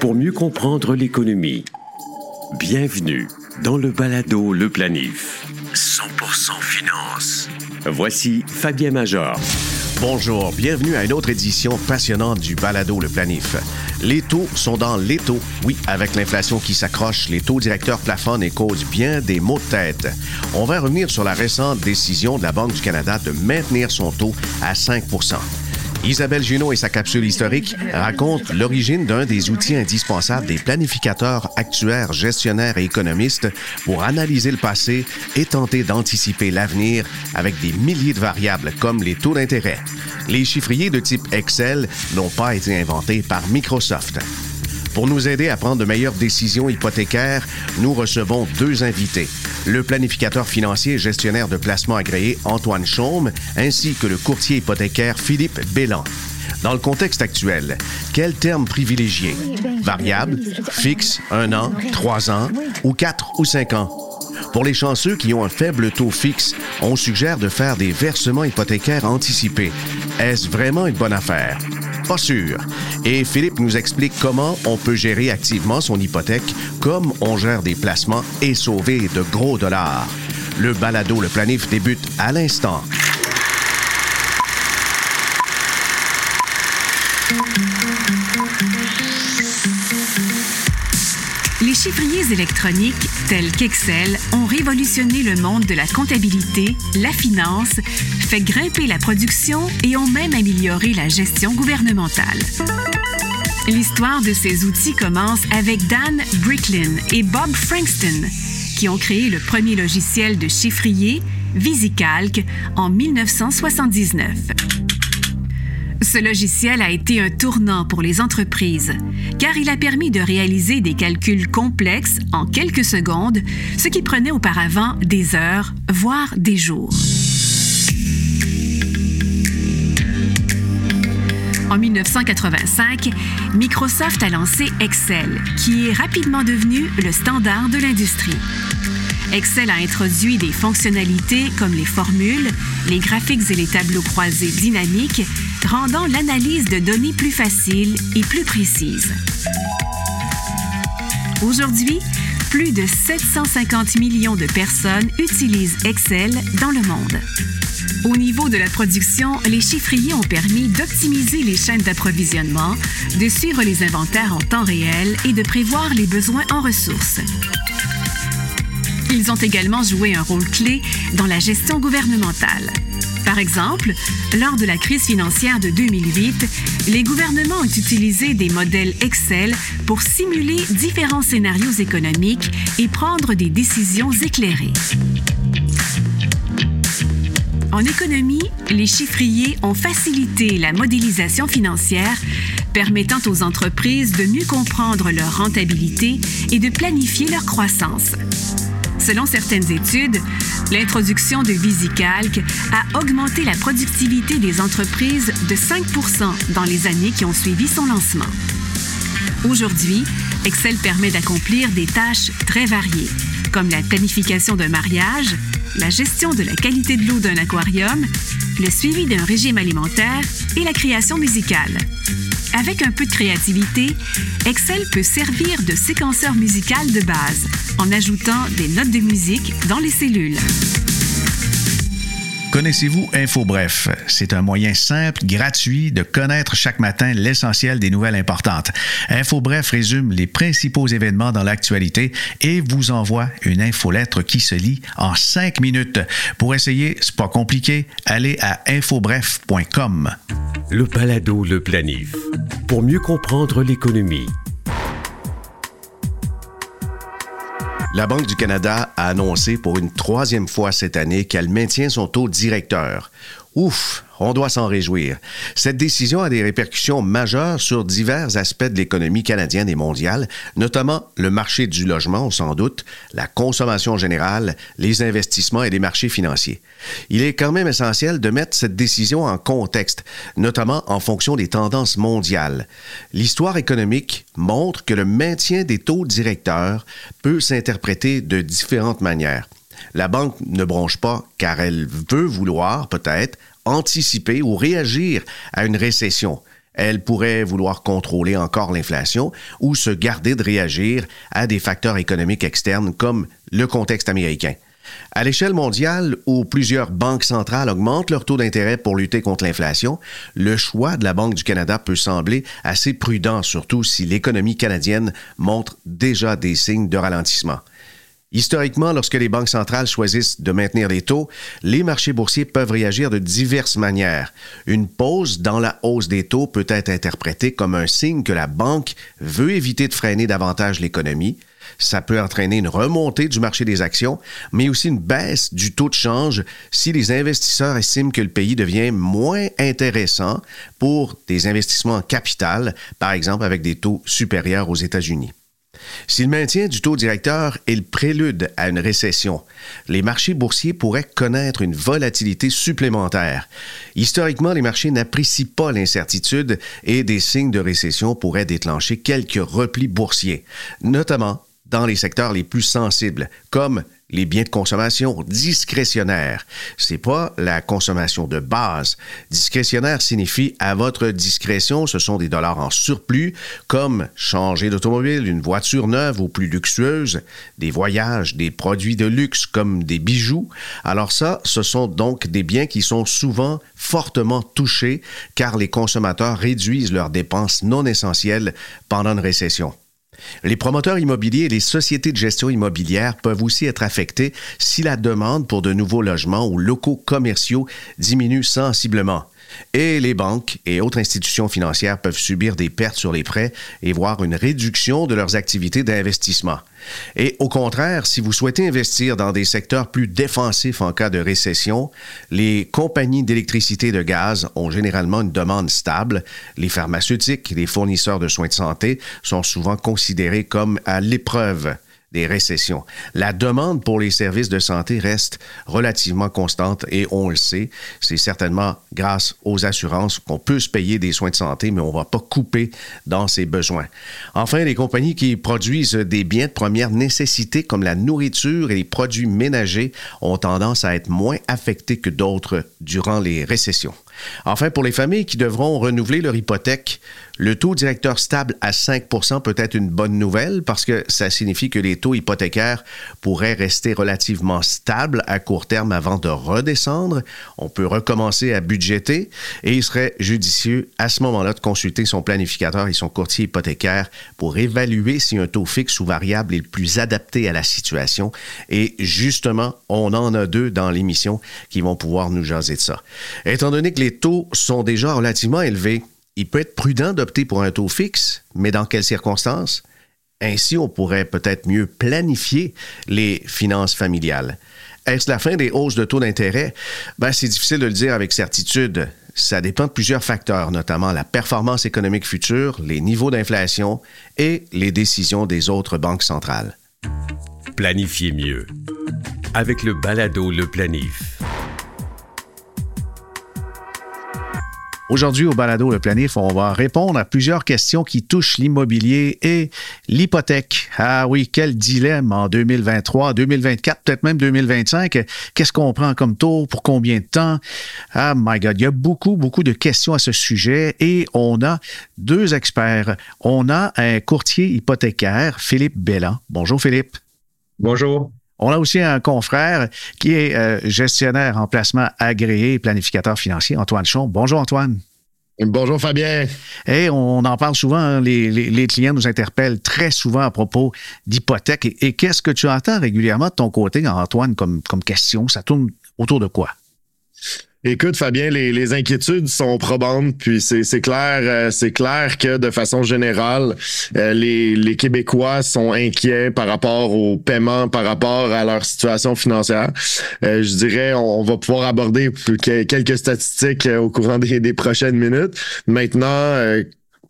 Pour mieux comprendre l'économie, bienvenue dans le balado Le Planif. 100% finance. Voici Fabien Major. Bonjour, bienvenue à une autre édition passionnante du Balado Le Planif. Les taux sont dans les taux. Oui, avec l'inflation qui s'accroche, les taux directeurs plafonnent et causent bien des maux de tête. On va revenir sur la récente décision de la Banque du Canada de maintenir son taux à 5 Isabelle Junot et sa capsule historique racontent l'origine d'un des outils indispensables des planificateurs, actuaires, gestionnaires et économistes pour analyser le passé et tenter d'anticiper l'avenir avec des milliers de variables comme les taux d'intérêt. Les chiffriers de type Excel n'ont pas été inventés par Microsoft. Pour nous aider à prendre de meilleures décisions hypothécaires, nous recevons deux invités. Le planificateur financier et gestionnaire de placement agréé Antoine Chaume, ainsi que le courtier hypothécaire Philippe Bélan. Dans le contexte actuel, quel terme privilégier? Variable, fixe, un an, trois ans ou quatre ou cinq ans? Pour les chanceux qui ont un faible taux fixe, on suggère de faire des versements hypothécaires anticipés. Est-ce vraiment une bonne affaire? Pas sûr. Et Philippe nous explique comment on peut gérer activement son hypothèque, comme on gère des placements et sauver de gros dollars. Le balado Le Planif débute à l'instant. Chiffriers électroniques tels qu'Excel ont révolutionné le monde de la comptabilité, la finance, fait grimper la production et ont même amélioré la gestion gouvernementale. L'histoire de ces outils commence avec Dan Bricklin et Bob Frankston, qui ont créé le premier logiciel de chiffrier, VisiCalc, en 1979. Ce logiciel a été un tournant pour les entreprises, car il a permis de réaliser des calculs complexes en quelques secondes, ce qui prenait auparavant des heures, voire des jours. En 1985, Microsoft a lancé Excel, qui est rapidement devenu le standard de l'industrie. Excel a introduit des fonctionnalités comme les formules, les graphiques et les tableaux croisés dynamiques, rendant l'analyse de données plus facile et plus précise. Aujourd'hui, plus de 750 millions de personnes utilisent Excel dans le monde. Au niveau de la production, les chiffriers ont permis d'optimiser les chaînes d'approvisionnement, de suivre les inventaires en temps réel et de prévoir les besoins en ressources. Ils ont également joué un rôle clé dans la gestion gouvernementale. Par exemple, lors de la crise financière de 2008, les gouvernements ont utilisé des modèles Excel pour simuler différents scénarios économiques et prendre des décisions éclairées. En économie, les chiffriers ont facilité la modélisation financière, permettant aux entreprises de mieux comprendre leur rentabilité et de planifier leur croissance. Selon certaines études, l'introduction de VisiCalc a augmenté la productivité des entreprises de 5% dans les années qui ont suivi son lancement. Aujourd'hui, Excel permet d'accomplir des tâches très variées, comme la planification d'un mariage, la gestion de la qualité de l'eau d'un aquarium, le suivi d'un régime alimentaire et la création musicale. Avec un peu de créativité, Excel peut servir de séquenceur musical de base en ajoutant des notes de musique dans les cellules. Connaissez-vous InfoBref? C'est un moyen simple, gratuit de connaître chaque matin l'essentiel des nouvelles importantes. InfoBref résume les principaux événements dans l'actualité et vous envoie une infolettre qui se lit en cinq minutes. Pour essayer, c'est pas compliqué, allez à infobref.com. Le balado Le Planif. Pour mieux comprendre l'économie. La Banque du Canada a annoncé pour une troisième fois cette année qu'elle maintient son taux directeur. Ouf, on doit s'en réjouir. Cette décision a des répercussions majeures sur divers aspects de l'économie canadienne et mondiale, notamment le marché du logement, sans doute, la consommation générale, les investissements et les marchés financiers. Il est quand même essentiel de mettre cette décision en contexte, notamment en fonction des tendances mondiales. L'histoire économique montre que le maintien des taux directeurs peut s'interpréter de différentes manières. La banque ne bronche pas car elle veut vouloir peut-être anticiper ou réagir à une récession. Elle pourrait vouloir contrôler encore l'inflation ou se garder de réagir à des facteurs économiques externes comme le contexte américain. À l'échelle mondiale, où plusieurs banques centrales augmentent leur taux d'intérêt pour lutter contre l'inflation, le choix de la Banque du Canada peut sembler assez prudent, surtout si l'économie canadienne montre déjà des signes de ralentissement. Historiquement, lorsque les banques centrales choisissent de maintenir les taux, les marchés boursiers peuvent réagir de diverses manières. Une pause dans la hausse des taux peut être interprétée comme un signe que la banque veut éviter de freiner davantage l'économie. Ça peut entraîner une remontée du marché des actions, mais aussi une baisse du taux de change si les investisseurs estiment que le pays devient moins intéressant pour des investissements en capital, par exemple avec des taux supérieurs aux États-Unis. Si le maintien du taux directeur est le prélude à une récession, les marchés boursiers pourraient connaître une volatilité supplémentaire. Historiquement, les marchés n'apprécient pas l'incertitude et des signes de récession pourraient déclencher quelques replis boursiers, notamment dans les secteurs les plus sensibles, comme les biens de consommation discrétionnaires. C'est pas la consommation de base. Discrétionnaire signifie à votre discrétion, ce sont des dollars en surplus, comme changer d'automobile, une voiture neuve ou plus luxueuse, des voyages, des produits de luxe comme des bijoux. Alors ça, ce sont donc des biens qui sont souvent fortement touchés car les consommateurs réduisent leurs dépenses non essentielles pendant une récession. Les promoteurs immobiliers et les sociétés de gestion immobilière peuvent aussi être affectés si la demande pour de nouveaux logements ou locaux commerciaux diminue sensiblement. Et les banques et autres institutions financières peuvent subir des pertes sur les prêts et voir une réduction de leurs activités d'investissement. Et au contraire, si vous souhaitez investir dans des secteurs plus défensifs en cas de récession, les compagnies d'électricité et de gaz ont généralement une demande stable. Les pharmaceutiques, les fournisseurs de soins de santé sont souvent considérés comme à l'épreuve des récessions. La demande pour les services de santé reste relativement constante et on le sait, c'est certainement grâce aux assurances qu'on peut se payer des soins de santé, mais on ne va pas couper dans ses besoins. Enfin, les compagnies qui produisent des biens de première nécessité comme la nourriture et les produits ménagers ont tendance à être moins affectés que d'autres durant les récessions. Enfin, pour les familles qui devront renouveler leur hypothèque, le taux directeur stable à 5 peut être une bonne nouvelle parce que ça signifie que les taux hypothécaires pourraient rester relativement stables à court terme avant de redescendre. On peut recommencer à budgéter et il serait judicieux à ce moment-là de consulter son planificateur et son courtier hypothécaire pour évaluer si un taux fixe ou variable est le plus adapté à la situation. Et justement, on en a deux dans l'émission qui vont pouvoir nous jaser de ça. Étant donné que les taux sont déjà relativement élevés, il peut être prudent d'opter pour un taux fixe, mais dans quelles circonstances? Ainsi, on pourrait peut-être mieux planifier les finances familiales. Est-ce la fin des hausses de taux d'intérêt? Ben, c'est difficile de le dire avec certitude. Ça dépend de plusieurs facteurs, notamment la performance économique future, les niveaux d'inflation et les décisions des autres banques centrales. Planifiez mieux avec le balado Le Planif. Aujourd'hui, au Balado Le Planif, on va répondre à plusieurs questions qui touchent l'immobilier et l'hypothèque. Ah oui, quel dilemme en 2023, 2024, peut-être même 2025. Qu'est-ce qu'on prend comme taux? Pour combien de temps? Ah my God, il y a beaucoup, beaucoup de questions à ce sujet et on a deux experts. On a un courtier hypothécaire, Philippe Bellan. Bonjour Philippe. Bonjour. On a aussi un confrère qui est euh, gestionnaire en placement agréé et planificateur financier, Antoine Chon. Bonjour Antoine. Bonjour Fabien. Et on en parle souvent, hein, les, clients nous interpellent très souvent à propos d'hypothèques. Et, qu'est-ce que tu entends régulièrement de ton côté, Antoine, comme, comme question? Ça tourne autour de quoi? Écoute, Fabien, les, inquiétudes sont probantes, puis c'est clair, euh, c'est clair que de façon générale, euh, les, Québécois sont inquiets par rapport au paiement, par rapport à leur situation financière. Euh, je dirais, on, va pouvoir aborder quelques statistiques au courant des, des prochaines minutes. Maintenant,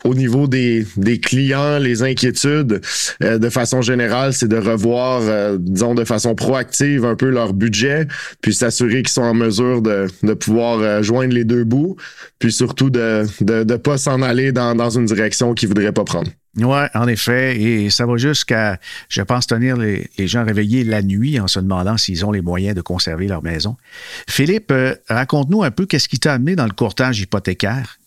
au niveau des, clients, les inquiétudes, euh, de façon générale, c'est de revoir, euh, disons, de façon proactive un peu leur budget, puis s'assurer qu'ils sont en mesure de, de pouvoir euh, joindre les deux bouts, puis surtout de ne de, pas s'en aller dans, dans une direction qu'ils voudraient pas prendre. Oui, en effet. Et ça va jusqu'à, je pense, tenir les, les, gens réveillés la nuit en se demandant s'ils ont les moyens de conserver leur maison. Philippe, raconte-nous un peu qu'est-ce qui t'a amené dans le courtage hypothécaire.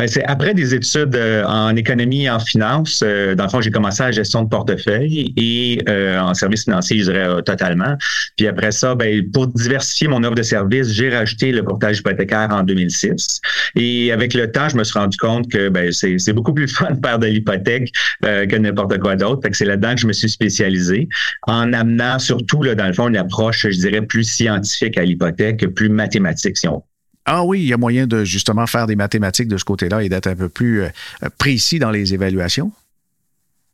Ben, c'est après des études euh, en économie et en finance. Euh, dans le fond, j'ai commencé à gestion de portefeuille et euh, en services financiers, je dirais totalement. Puis après ça, ben, pour diversifier mon offre de services, j'ai rajouté le courtage hypothécaire en 2006. Et avec le temps, je me suis rendu compte que ben, c'est beaucoup plus fun de faire de l'hypothèque que n'importe quoi d'autre. c'est là-dedans que je me suis spécialisé en amenant surtout, là, dans le fond, une approche, je dirais, plus scientifique à l'hypothèque, plus mathématique, si on. Ah oui, il y a moyen de justement faire des mathématiques de ce côté-là et d'être un peu plus euh, précis dans les évaluations?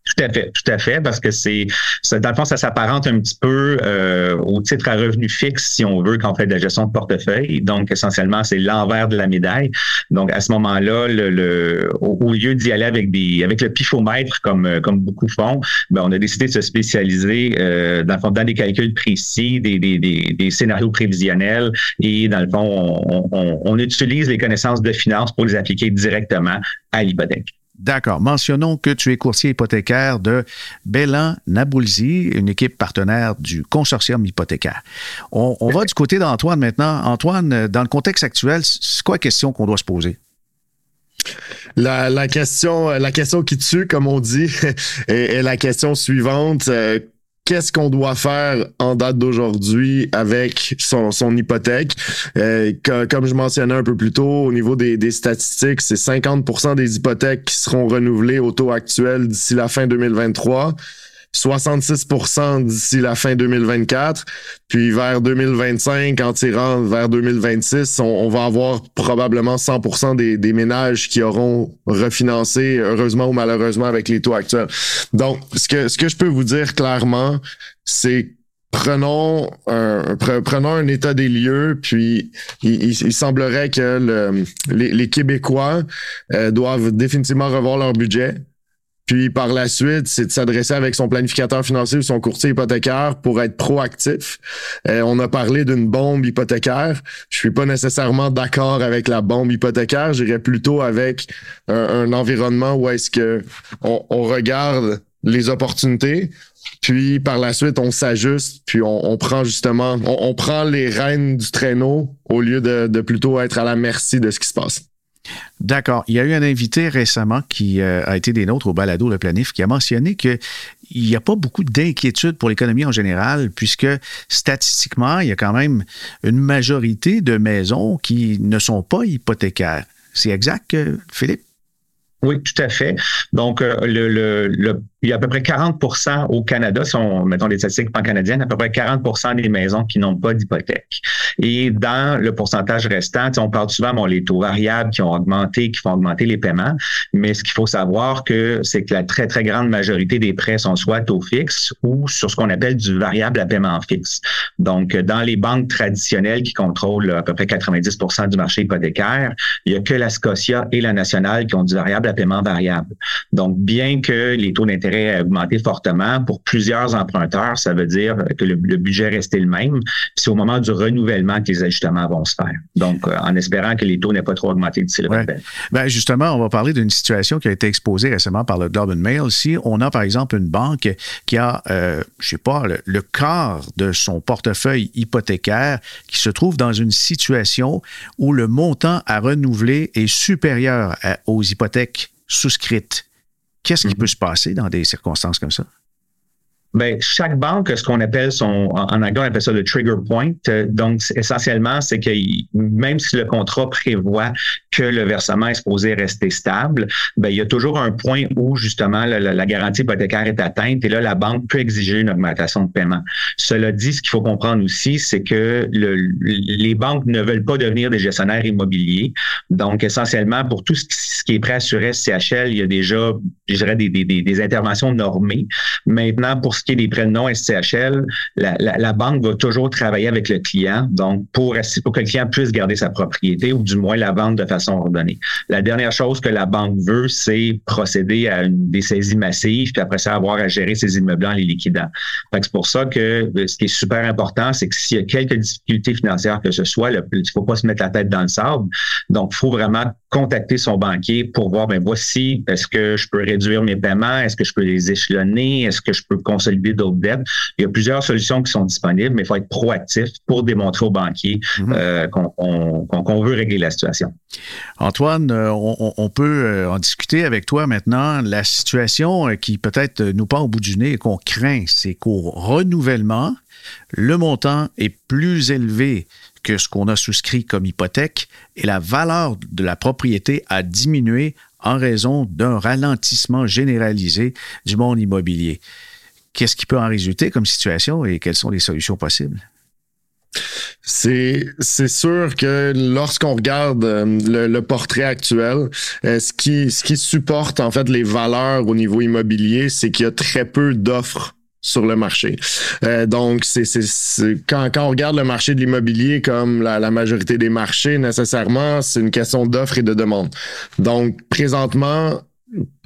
Tout à fait, tout à fait, parce que c'est, dans le fond, ça s'apparente un petit peu euh, au titre à revenu fixe, si on veut, quand on fait de la gestion de portefeuille. Donc, essentiellement, c'est l'envers de la médaille. Donc, à ce moment-là, le, au, lieu d'y aller avec des, avec le pifomètre, comme, euh, comme beaucoup font, ben, on a décidé de se spécialiser euh, dans le fond dans des calculs précis, des, des, des, des, scénarios prévisionnels, et dans le fond, on, on, on utilise les connaissances de finance pour les appliquer directement à l'hypothèque. D'accord. Mentionnons que tu es courtier hypothécaire de Bélan Naboulzi, une équipe partenaire du consortium hypothécaire. On, va du côté d'Antoine maintenant. Antoine, dans le contexte actuel, c'est quoi la question qu'on doit se poser? La, question, la question qui tue, comme on dit, est, la question suivante. Qu'est-ce qu'on doit faire en date d'aujourd'hui avec son, son hypothèque? Euh, comme je mentionnais un peu plus tôt, au niveau des, des statistiques, c'est 50% des hypothèques qui seront renouvelées au taux actuel d'ici la fin 2023. 66% d'ici la fin 2024. Puis vers 2025, en tirant vers 2026, on, va avoir probablement 100 des, des, ménages qui auront refinancé, heureusement ou malheureusement, avec les taux actuels. Donc, ce que, je peux vous dire clairement, c'est prenons un, état des lieux, puis il, semblerait que le, les, les, Québécois euh, doivent définitivement revoir leur budget. Puis par la suite, c'est de s'adresser avec son planificateur financier ou son courtier hypothécaire pour être proactif. Euh, on a parlé d'une bombe hypothécaire. Je suis pas nécessairement d'accord avec la bombe hypothécaire. J'irais plutôt avec un, environnement où est-ce que on, regarde les opportunités, puis par la suite, on s'ajuste, puis on, prend justement, on, prend les rênes du traîneau au lieu de, de plutôt être à la merci de ce qui se passe. D'accord. Il y a eu un invité récemment qui euh, a été des nôtres au balado Le Planif qui a mentionné qu'il n'y a pas beaucoup d'inquiétude pour l'économie en général, puisque statistiquement, il y a quand même une majorité de maisons qui ne sont pas hypothécaires. C'est exact, euh, Philippe? Oui, tout à fait. Donc, euh, le, le, il y a à peu près 40% au Canada, si on mettons des statistiques pan-canadiennes, à peu près 40% des maisons qui n'ont pas d'hypothèque. Et dans le pourcentage restant, on parle souvent bon, les taux variables qui ont augmenté, qui font augmenter les paiements, mais ce qu'il faut savoir que c'est que la très très grande majorité des prêts sont soit taux fixes ou sur ce qu'on appelle du variable à paiement fixe. Donc, dans les banques traditionnelles qui contrôlent à peu près 90% du marché hypothécaire, il y a que la Scotia et la nationale qui ont du variable à paiement variable. Donc, bien que les taux d'intérêt a augmenté fortement pour plusieurs emprunteurs, ça veut dire que le, budget restait le même. C'est au moment du renouvellement que les ajustements vont se faire. Donc, euh, en espérant que les taux n'aient pas trop augmenté d'ici le ouais. ben Justement, on va parler d'une situation qui a été exposée récemment par le Globe and Mail. Si on a, par exemple, une banque qui a, euh, je sais pas, le, quart de son portefeuille hypothécaire qui se trouve dans une situation où le montant à renouveler est supérieur aux hypothèques souscrites. Qu'est-ce qui peut se passer dans des circonstances comme ça? Bien, chaque banque, ce qu'on appelle son, en anglais, on appelle ça le trigger point. Euh, donc, essentiellement, c'est que même si le contrat prévoit que le versement est supposé rester stable, bien, il y a toujours un point où, justement, la, garantie hypothécaire est atteinte et là, la banque peut exiger une augmentation de paiement. Cela dit, ce qu'il faut comprendre aussi, c'est que le, les banques ne veulent pas devenir des gestionnaires immobiliers. Donc, essentiellement, pour tout ce qui, est prêt sur SCHL, il y a déjà, je dirais, des, des, des interventions normées. Maintenant, pour ce qui est des prêts non SCHL, la, banque va toujours travailler avec le client, donc pour, que le client puisse garder sa propriété ou du moins la vendre de façon ordonnée. La dernière chose que la banque veut, c'est procéder à une, des saisies massives, puis après ça, avoir à gérer ses immeubles en les liquidant. C'est pour ça que euh, ce qui est super important, c'est que s'il y a quelques difficultés financières que ce soit, il ne faut pas se mettre la tête dans le sable. Donc, il faut vraiment contacter son banquier pour voir, ben voici, est-ce que je peux réduire mes paiements, est-ce que je peux les échelonner, est-ce que je peux consolider d'autres dettes? Il y a plusieurs solutions qui sont disponibles, mais il faut être proactif pour démontrer au banquier mhm. euh, qu'on veut régler la situation. Antoine, euh, on, peut euh, en discuter avec toi maintenant. La situation qui peut-être nous pas au bout du nez et qu'on craint, c'est qu'au renouvellement, le montant est plus élevé que ce qu'on a souscrit comme hypothèque et la valeur de la propriété a diminué en raison d'un ralentissement généralisé du monde immobilier. Qu'est-ce qui peut en résulter comme situation et quelles sont les solutions possibles? C'est sûr que lorsqu'on regarde euh, le, portrait actuel, euh, ce qui ce qui supporte en fait les valeurs au niveau immobilier, c'est qu'il y a très peu d'offres sur le marché. Euh, donc, c'est, quand, quand on regarde le marché de l'immobilier comme la, la majorité des marchés, nécessairement, c'est une question d'offre et de demande. Donc, présentement,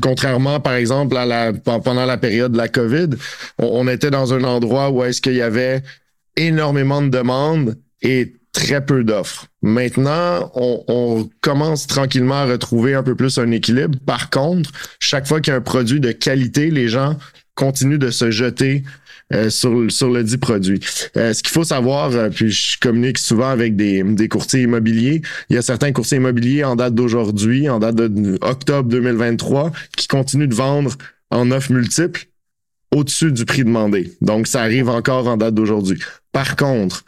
contrairement, par exemple, à la, pendant la période de la COVID, on, était dans un endroit où est-ce qu'il y avait énormément de demandes et très peu d'offres. Maintenant, on, on, commence tranquillement à retrouver un peu plus un équilibre. Par contre, chaque fois qu'il y a un produit de qualité, les gens continue de se jeter euh, sur, sur le dit produit. Euh, ce qu'il faut savoir, euh, puis je communique souvent avec des, des courtiers immobiliers, il y a certains courtiers immobiliers en date d'aujourd'hui, en date de octobre 2023, qui continuent de vendre en offres multiples au-dessus du prix demandé. Donc, ça arrive encore en date d'aujourd'hui. Par contre,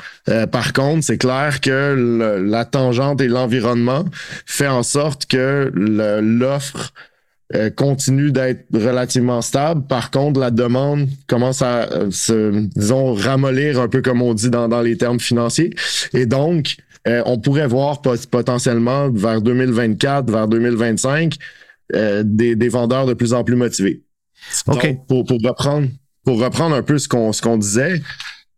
par contre, c'est clair que la tangente et l'environnement fait en sorte que l'offre euh, continue d'être relativement stable. Par contre, la demande commence à euh, se, disons, ramollir un peu comme on dit dans, dans les termes financiers. Et donc, euh, on pourrait voir potentiellement vers 2024, vers 2025, des, des, vendeurs de plus en plus motivés. OK. pour, pour, reprendre, pour reprendre un peu ce qu'on ce qu'on disait,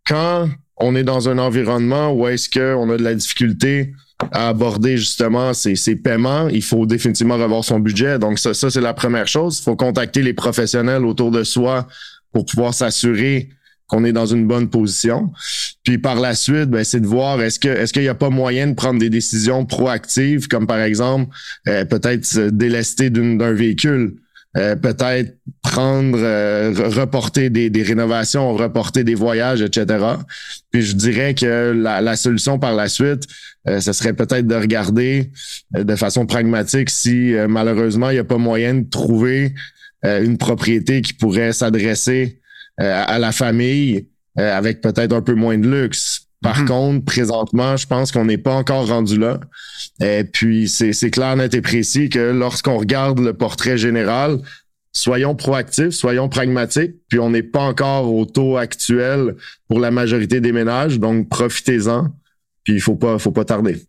quand on est dans un environnement où est-ce qu'on a de la difficulté à aborder justement ces, ces, paiements, il faut définitivement revoir son budget. Donc ça, c'est la première chose. Il faut contacter les professionnels autour de soi pour pouvoir s'assurer qu'on est dans une bonne position. Puis par la suite, ben, c'est de voir est-ce que est-ce qu'il n'y a pas moyen de prendre des décisions proactives, comme par exemple euh, peut-être se délester d'un véhicule? Euh, peut-être prendre, euh, reporter des, des, rénovations, reporter des voyages, etc. Puis je dirais que la, la solution par la suite, euh, ce serait peut-être de regarder de façon pragmatique si malheureusement il n'y a pas moyen de trouver une propriété qui pourrait s'adresser à la famille avec peut-être un peu moins de luxe. Par mhm. contre, présentement, je pense qu'on n'est pas encore rendu là. Et puis, c'est clair, net et précis que lorsqu'on regarde le portrait général, soyons proactifs, soyons pragmatiques, puis on n'est pas encore au taux actuel pour la majorité des ménages, donc profitez-en, puis il faut pas, faut pas tarder.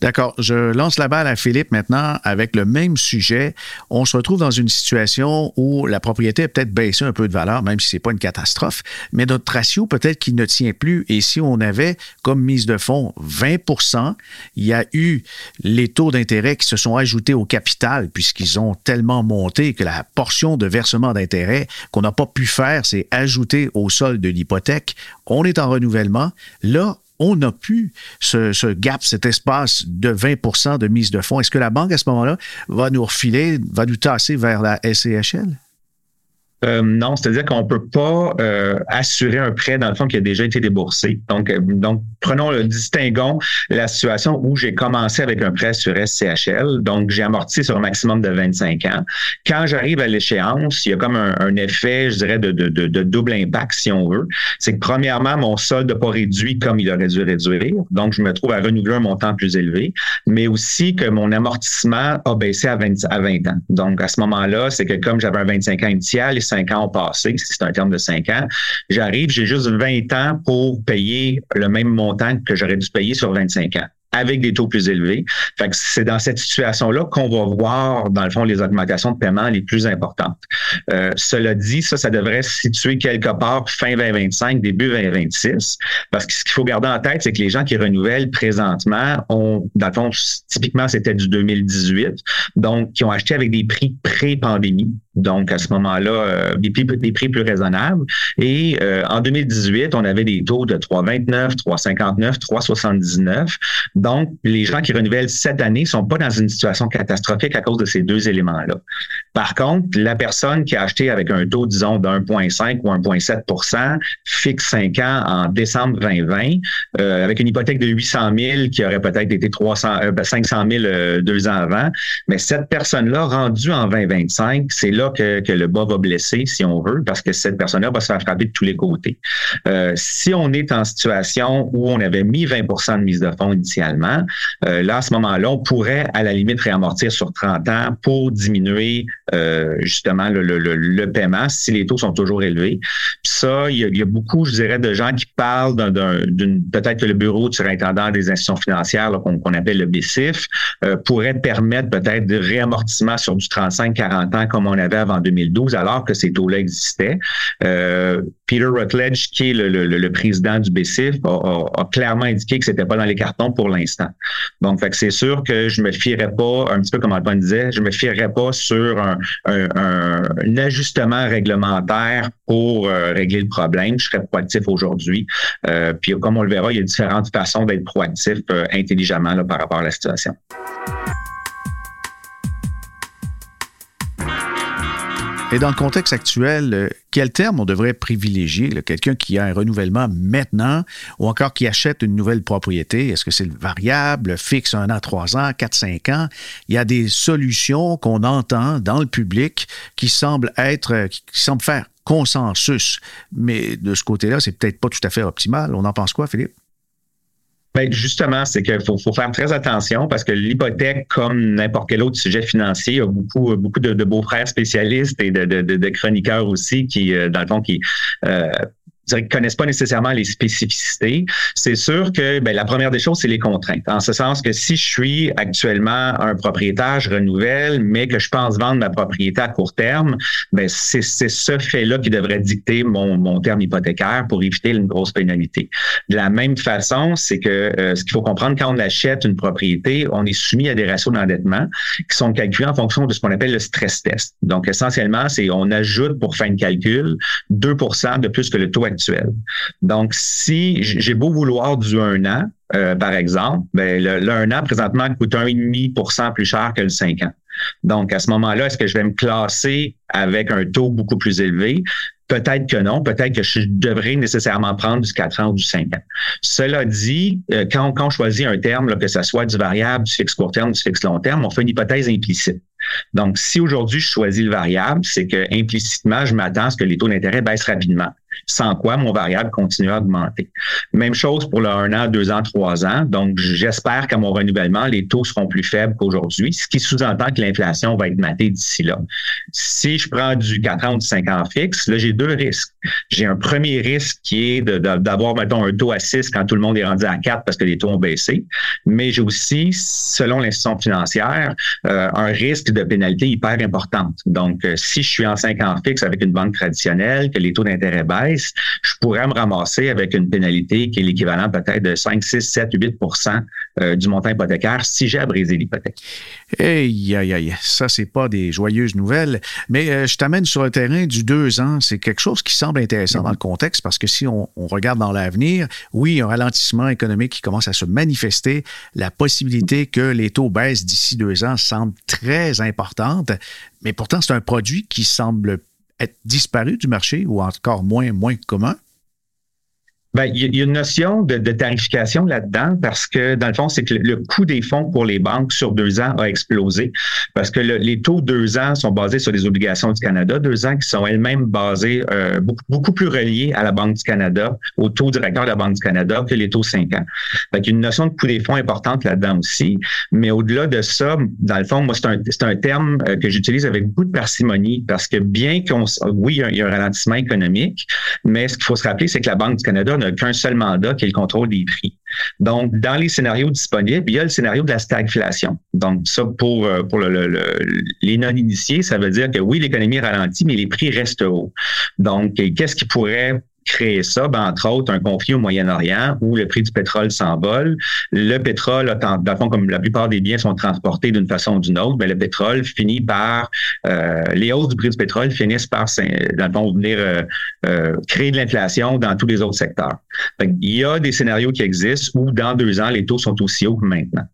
D'accord. Je lance la balle à Philippe maintenant avec le même sujet. On se retrouve dans une situation où la propriété a peut-être baissé un peu de valeur, même si ce n'est pas une catastrophe, mais notre ratio peut-être qu'il ne tient plus. Et si on avait comme mise de fonds 20% il y a eu les taux d'intérêt qui se sont ajoutés au capital puisqu'ils ont tellement monté que la portion de versement d'intérêt qu'on n'a pas pu faire, c'est ajouter au sol de l'hypothèque. On est en renouvellement. Là, on n'a plus ce, gap, cet espace de 20% de mise de fonds. Est-ce que la banque, à ce moment-là, va nous refiler, va nous tasser vers la SCHL? Euh, non, c'est-à-dire qu'on peut pas euh, assurer un prêt dans le fond qui a déjà été déboursé. Donc, euh, donc prenons le distinguons la situation où j'ai commencé avec un prêt sur SCHL, donc j'ai amorti sur un maximum de 25 ans. Quand j'arrive à l'échéance, il y a comme un, effet, je dirais, de, de, de, double impact si on veut. C'est que premièrement, mon solde n'a pas réduit comme il aurait dû réduire, donc je me trouve à renouveler un montant plus élevé, mais aussi que mon amortissement a baissé à 20, à 20 ans. Donc à ce moment-là, c'est que comme j'avais un 25 ans initial, 5 ans ont passé, si c'est un terme de 5 ans, j'arrive, j'ai juste 20 ans pour payer le même montant que j'aurais dû payer sur 25 ans avec des taux plus élevés. Fait que c'est dans cette situation-là qu'on va voir, dans le fond, les augmentations de paiement les plus importantes. Euh, cela dit, ça, ça devrait se situer quelque part fin 2025, début 2026. Parce que ce qu'il faut garder en tête, c'est que les gens qui renouvellent présentement ont, dans le fond, typiquement, c'était du 2018, donc qui ont acheté avec des prix pré-pandémie. Donc, à ce moment-là, euh, des, prix, des prix plus raisonnables. Et euh, en 2018, on avait des taux de 3,29, 3,59, 3,79. Donc, les gens qui renouvellent cette année sont pas dans une situation catastrophique à cause de ces deux éléments-là. Par contre, la personne qui a acheté avec un taux, disons, de 1,5 ou 1,7% fixe 5 ans en décembre 2020, euh, avec une hypothèque de 800 000 qui aurait peut-être été 300, 500 000 deux ans avant, mais cette personne-là, rendue en 2025, c'est là que, le bas va blesser, si on veut, parce que cette personne-là va se faire frapper de tous les côtés. Euh, si on est en situation où on avait mis 20% de mise de fonds initialement, euh, là, à ce moment-là, on pourrait à la limite réamortir sur 30 ans pour diminuer euh, justement le, le, le, paiement si les taux sont toujours élevés. Puis ça, il y, a, beaucoup, je dirais, de gens qui parlent d'une peut-être que le bureau du surintendant des institutions financières qu'on appelle le BCIF pourrait permettre peut-être de réamortissement sur du 35-40 ans comme on avait avant 2012, alors que ces taux-là existaient. Euh, Peter Rutledge, qui est le, président du BCIF, a, clairement indiqué que c'était pas dans les cartons pour l'instant. Donc, c'est sûr que je me fierais pas, un petit peu comme Antoine disait, je me fierais pas sur un, ajustement réglementaire pour euh, régler le problème. Je serais proactif aujourd'hui. Euh, puis, comme on le verra, il y a différentes façons d'être proactif intelligemment par rapport à la situation. Et dans le contexte actuel, euh, quel terme on devrait privilégier? Quelqu'un qui a un renouvellement maintenant ou encore qui achète une nouvelle propriété? Est-ce que c'est le variable, fixe un an, trois ans, quatre, cinq ans? Il y a des solutions qu'on entend dans le public qui semblent être, qui semblent faire consensus. Mais de ce côté-là, c'est peut-être pas tout à fait optimal. On en pense quoi, Philippe? Ben justement, c'est qu'il faut, faut, faire très attention parce que l'hypothèque, comme n'importe quel autre sujet financier, a beaucoup, beaucoup de, de beaux-frères spécialistes et de, de, de, chroniqueurs aussi qui, euh, dans le fond, qui euh, connaissent pas nécessairement les spécificités. C'est sûr que ben, la première des choses, c'est les contraintes. En ce sens que si je suis actuellement un propriétaire, je renouvelle, mais que je pense vendre ma propriété à court terme, ben, c'est ce fait-là qui devrait dicter mon, mon terme hypothécaire pour éviter une grosse pénalité. De la même façon, c'est que euh, ce qu'il faut comprendre, quand on achète une propriété, on est soumis à des ratios d'endettement qui sont calculés en fonction de ce qu'on appelle le stress test. Donc, essentiellement, c'est on ajoute pour fin de calcul 2% de plus que le taux actuel donc, si j'ai beau vouloir du 1 an, euh, par exemple, ben, le, 1 an présentement coûte 1,5% plus cher que le 5 ans. Donc, à ce moment-là, est-ce que je vais me classer avec un taux beaucoup plus élevé? Peut-être que non. Peut-être que je devrais nécessairement prendre du 4 ans ou du 5 ans. Cela dit, euh, quand, on choisit un terme, que ce soit du variable, du fixe court terme, du fixe long terme, on fait une hypothèse implicite. Donc, si aujourd'hui je choisis le variable, c'est que implicitement, je m'attends à ce que les taux d'intérêt baissent rapidement. Sans quoi mon variable continue à augmenter. Même chose pour le 1 an, 2 ans, 3 ans. Donc, j'espère qu'à mon renouvellement, les taux seront plus faibles qu'aujourd'hui, ce qui sous-entend que l'inflation va être matée d'ici là. Si je prends du 4 ans ou du 5 ans fixe, là, j'ai deux risques. J'ai un premier risque qui est d'avoir, mettons, un taux à 6 quand tout le monde est rendu à 4 parce que les taux ont baissé. Mais j'ai aussi, selon l'institution financière, euh, un risque de pénalité hyper importante. Donc, euh, si je suis en 5 ans fixe avec une banque traditionnelle, que les taux d'intérêt baissent, je pourrais me ramasser avec une pénalité qui est l'équivalent peut-être de 5, 6, 7, 8 du montant hypothécaire si j'ai à briser l'hypothèque. Aïe, aïe, aïe. Ça, c'est pas des joyeuses nouvelles. Mais euh, je t'amène sur le terrain du deux ans. C'est quelque chose qui semble intéressant dans le contexte parce que si on regarde dans l'avenir, oui, un ralentissement économique qui commence à se manifester. La possibilité que les taux baissent d'ici deux ans semble très importante. Mais pourtant, c'est un produit qui semble être disparu du marché ou encore moins, moins commun. Ben, il y a une notion de, de tarification là-dedans parce que, dans le fond, c'est que le, coût des fonds pour les banques sur deux ans a explosé parce que le, les taux deux ans sont basés sur les obligations du Canada, deux ans qui sont elles-mêmes basées euh, beaucoup, beaucoup, plus reliées à la Banque du Canada, au taux directeur de la Banque du Canada que les taux cinq ans. Fait qu'il y a une notion de coût des fonds importante là-dedans aussi. Mais au-delà de ça, dans le fond, moi, c'est un, c'est un terme euh, que j'utilise avec beaucoup de parcimonie parce que bien qu'on, oui, il y a un ralentissement économique, mais ce qu'il faut se rappeler, c'est que la Banque du Canada qu'un seul mandat qui est le contrôle des prix. Donc, dans les scénarios disponibles, il y a le scénario de la stagflation. Donc, ça, pour, euh, pour le, les non-initiés, ça veut dire que oui, l'économie ralentit, mais les prix restent hauts. Donc, qu'est-ce qui pourrait créé ça? Ben, entre autres, un conflit au Moyen-Orient où le prix du pétrole s'envole. Le pétrole, dans le fond, comme la plupart des biens sont transportés d'une façon ou d'une autre, ben, le pétrole finit par, euh, les hausses du prix du pétrole finissent par, dans le venir euh, euh, créer de l'inflation dans tous les autres secteurs. Il y a des scénarios qui existent où dans deux ans, les taux sont aussi hauts que maintenant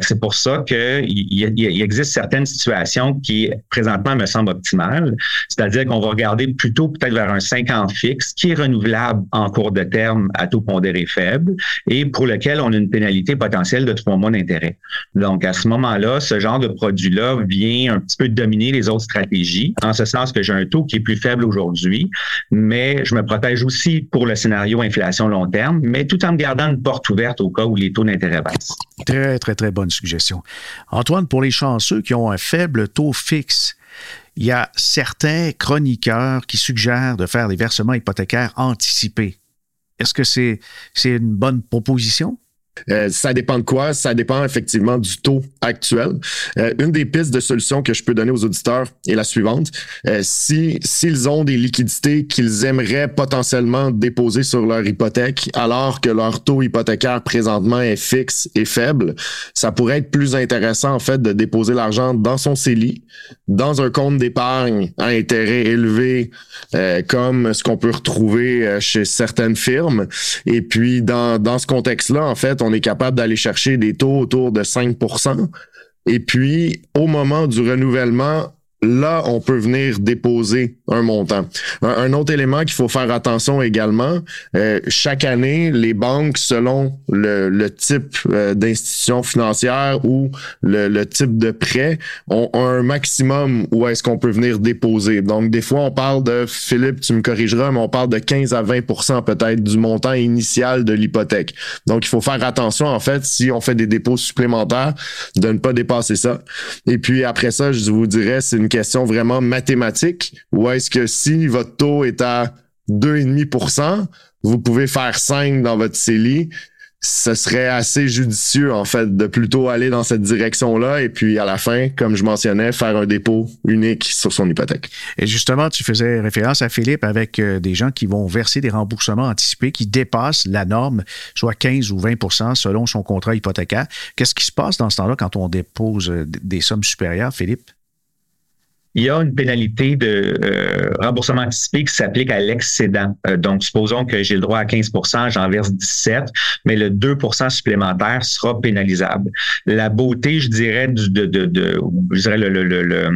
c'est pour ça qu'il il existe certaines situations qui, présentement, me semblent optimales. C'est-à-dire qu'on va regarder plutôt peut-être vers un 50 fixe qui est renouvelable en cours de terme à taux pondéré faible et pour lequel on a une pénalité potentielle de trois mois d'intérêt. Donc, à ce moment-là, ce genre de produit-là vient un petit peu dominer les autres stratégies, en ce sens que j'ai un taux qui est plus faible aujourd'hui, mais je me protège aussi pour le scénario inflation long terme, mais tout en me gardant une porte ouverte au cas où les taux d'intérêt baissent. Très, très, très bonne suggestion. Antoine, pour les chanceux qui ont un faible taux fixe, il y a certains chroniqueurs qui suggèrent de faire des versements hypothécaires anticipés. Est-ce que c'est une bonne proposition? Euh, ça dépend de quoi? Ça dépend effectivement du taux actuel. Euh, une des pistes de solution que je peux donner aux auditeurs est la suivante. Euh, si s'ils ont des liquidités qu'ils aimeraient potentiellement déposer sur leur hypothèque alors que leur taux hypothécaire présentement est fixe et faible, ça pourrait être plus intéressant en fait de déposer l'argent dans son CELI, dans un compte d'épargne à intérêt élevé comme ce qu'on peut retrouver chez certaines firmes. Et puis dans, dans ce contexte-là, en fait, est capable d'aller chercher des taux autour de 5% Et puis, au moment du renouvellement, là, on peut venir déposer un montant. Un, autre élément qu'il faut faire attention également, euh, chaque année, les banques, selon le, type euh, d'institution financière ou le, type de prêt, ont, un maximum où est-ce qu'on peut venir déposer. Donc, des fois, on parle de, Philippe, tu me corrigeras, mais on parle de 15 à 20% peut-être du montant initial de l'hypothèque. Donc, il faut faire attention, en fait, si on fait des dépôts supplémentaires, de ne pas dépasser ça. Et puis, après ça, je vous dirais, c'est une question vraiment mathématique ou est-ce que si votre taux est à 2,5% vous pouvez faire 5 dans votre CELI ce serait assez judicieux, en fait, de plutôt aller dans cette direction-là et puis à la fin, comme je mentionnais, faire un dépôt unique sur son hypothèque. Et justement, tu faisais référence à Philippe avec euh, des gens qui vont verser des remboursements anticipés qui dépassent la norme, soit 15 ou 20% selon son contrat hypothécaire. Qu'est-ce qui se passe dans ce temps-là quand on dépose euh, des sommes supérieures, Philippe? Il y a une pénalité de euh, remboursement anticipé qui s'applique à l'excédent. Euh, donc, supposons que j'ai le droit à 15% j'en verse 17, mais le 2% supplémentaire sera pénalisable. La beauté, je dirais, de, de, de, je dirais le, le, le,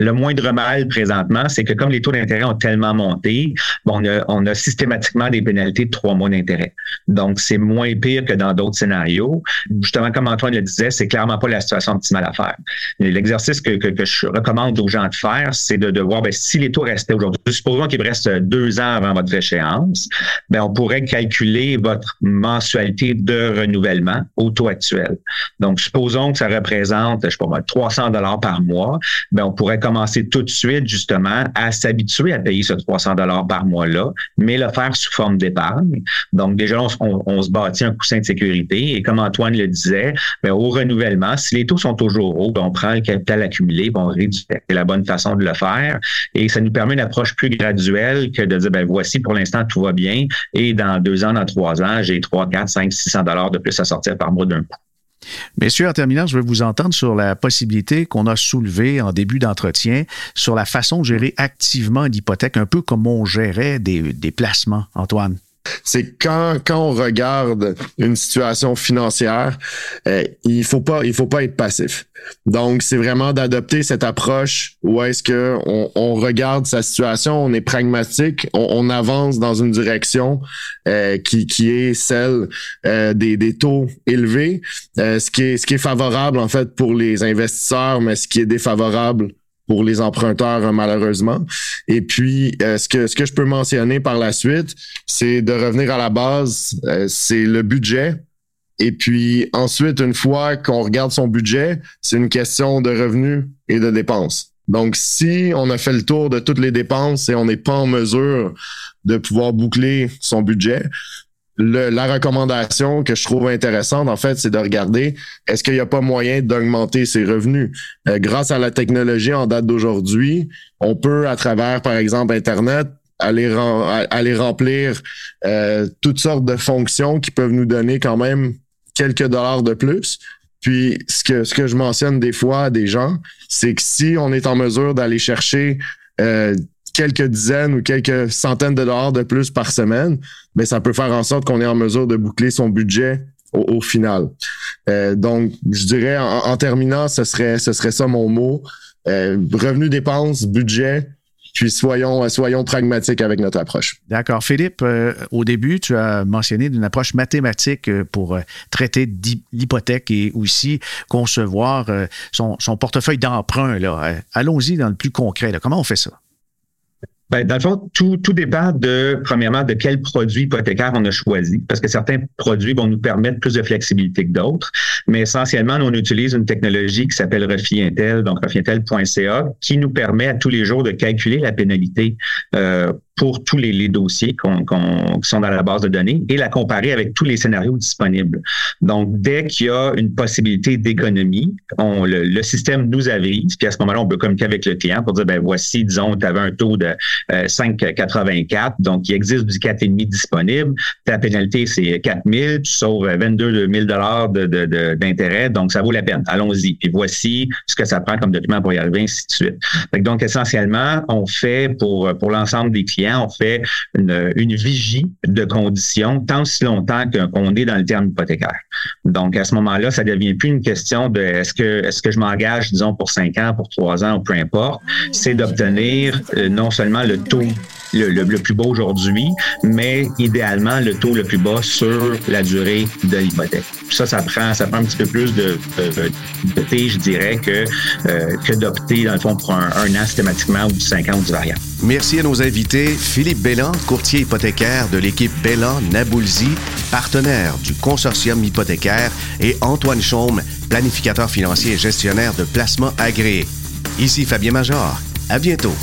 le, moindre mal présentement, c'est que comme les taux d'intérêt ont tellement monté, bon, on, a, on a systématiquement des pénalités de trois mois d'intérêt. Donc, c'est moins pire que dans d'autres scénarios. Justement, comme Antoine le disait, c'est clairement pas la situation optimale à faire. L'exercice que, que, que je recommande aux gens de faire, c'est de, de voir ben, si les taux restaient aujourd'hui. Supposons qu'il reste deux ans avant votre échéance, ben, on pourrait calculer votre mensualité de renouvellement au taux actuel. Donc, supposons que ça représente, je sais pas 300 dollars par mois, ben, on pourrait commencer tout de suite, justement, à s'habituer à payer ce 300 dollars par mois-là, mais le faire sous forme d'épargne. Donc, déjà, on, se bâtit un coussin de sécurité. Et comme Antoine le disait, ben, au renouvellement, si les taux sont toujours hauts, ben, on prend le capital accumulé, ben, on réduit. La bonne façon de le faire. Et ça nous permet une approche plus graduelle que de dire, ben voici, pour l'instant, tout va bien. Et dans deux ans, dans trois ans, j'ai 3, 4, 5, 600 dollars de plus à sortir par mois d'un coup. Messieurs, en terminant, je veux vous entendre sur la possibilité qu'on a soulevée en début d'entretien sur la façon de gérer activement l'hypothèque, un peu comme on gérait des, des placements, Antoine c'est quand quand on regarde une situation financière, euh, il faut pas il faut pas être passif. Donc c'est vraiment d'adopter cette approche où est-ce que on, regarde sa situation, on est pragmatique, on, avance dans une direction euh, qui qui est celle euh, des, des taux élevés, ce qui est ce qui est favorable en fait pour les investisseurs, mais ce qui est défavorable pour les emprunteurs euh, malheureusement. Et puis euh, ce que ce que je peux mentionner par la suite, c'est de revenir à la base, euh, c'est le budget. Et puis ensuite, une fois qu'on regarde son budget, c'est une question de revenus et de dépenses. Donc, si on a fait le tour de toutes les dépenses et on n'est pas en mesure de pouvoir boucler son budget, la recommandation que je trouve intéressante, en fait, c'est de regarder est-ce qu'il n'y a pas moyen d'augmenter ses revenus? Euh, grâce à la technologie en date d'aujourd'hui, on peut, à travers, par exemple, Internet, aller, aller remplir euh, toutes sortes de fonctions qui peuvent nous donner quand même quelques dollars de plus. Puis ce que, ce que je mentionne des fois à des gens, c'est que si on est en mesure d'aller chercher euh, quelques dizaines ou quelques centaines de dollars de plus par semaine, mais ben, ça peut faire en sorte qu'on est en mesure de boucler son budget au, final. Euh, donc, je dirais en, terminant, ce serait, ce serait ça mon mot. Euh, revenu dépenses, budget, puis soyons, soyons pragmatiques avec notre approche. D'accord. Philippe, euh, au début, tu as mentionné une approche mathématique euh, pour euh, traiter l'hypothèque et aussi concevoir son portefeuille d'emprunt. Allons-y dans le plus concret. Comment on fait ça? Ben, dans le fond, tout, tout dépend de, premièrement, de quel produit hypothécaire on a choisi, parce que certains produits vont nous permettre plus de flexibilité que d'autres, mais essentiellement, on utilise une technologie qui s'appelle Refi donc refiintel.ca, qui nous permet à tous les jours de calculer la pénalité euh, pour tous les, dossiers qu'on, qui sont dans la base de données et la comparer avec tous les scénarios disponibles. Donc, dès qu'il y a une possibilité d'économie, on, le, système nous avise, puis à ce moment-là, on peut communiquer avec le client pour dire, ben voici, disons, tu avais un taux de 5,84, euh, donc il existe du 4,5 disponible, ta pénalité, c'est 4 000, tu sauves 22 000 dollars de, d'intérêt, donc ça vaut la peine. Allons-y. Et voici ce que ça prend comme document pour y arriver, ainsi de suite. Donc, essentiellement, on fait pour, pour l'ensemble des clients, on fait une, vigie de conditions tant si longtemps qu'on est dans le terme hypothécaire. Donc, à ce moment-là, ça devient plus une question de est-ce que, est-ce que je m'engage, disons, pour cinq ans, pour trois ans ou peu importe. C'est d'obtenir euh, non seulement le taux le, plus bas aujourd'hui, mais idéalement le taux le plus bas sur la durée de l'hypothèque. Ça, ça prend, ça prend un petit peu plus de, de, je dirais, que, euh, que d'opter, dans le fond, pour un, an systématiquement ou du 5 ans ou du variable. Merci à nos invités, Philippe Bellan, courtier hypothécaire de l'équipe Bellan Naboulzi, partenaire du consortium hypothécaire, et Antoine Chaume, planificateur financier et gestionnaire de placement agréé. Ici Fabien Major. À bientôt.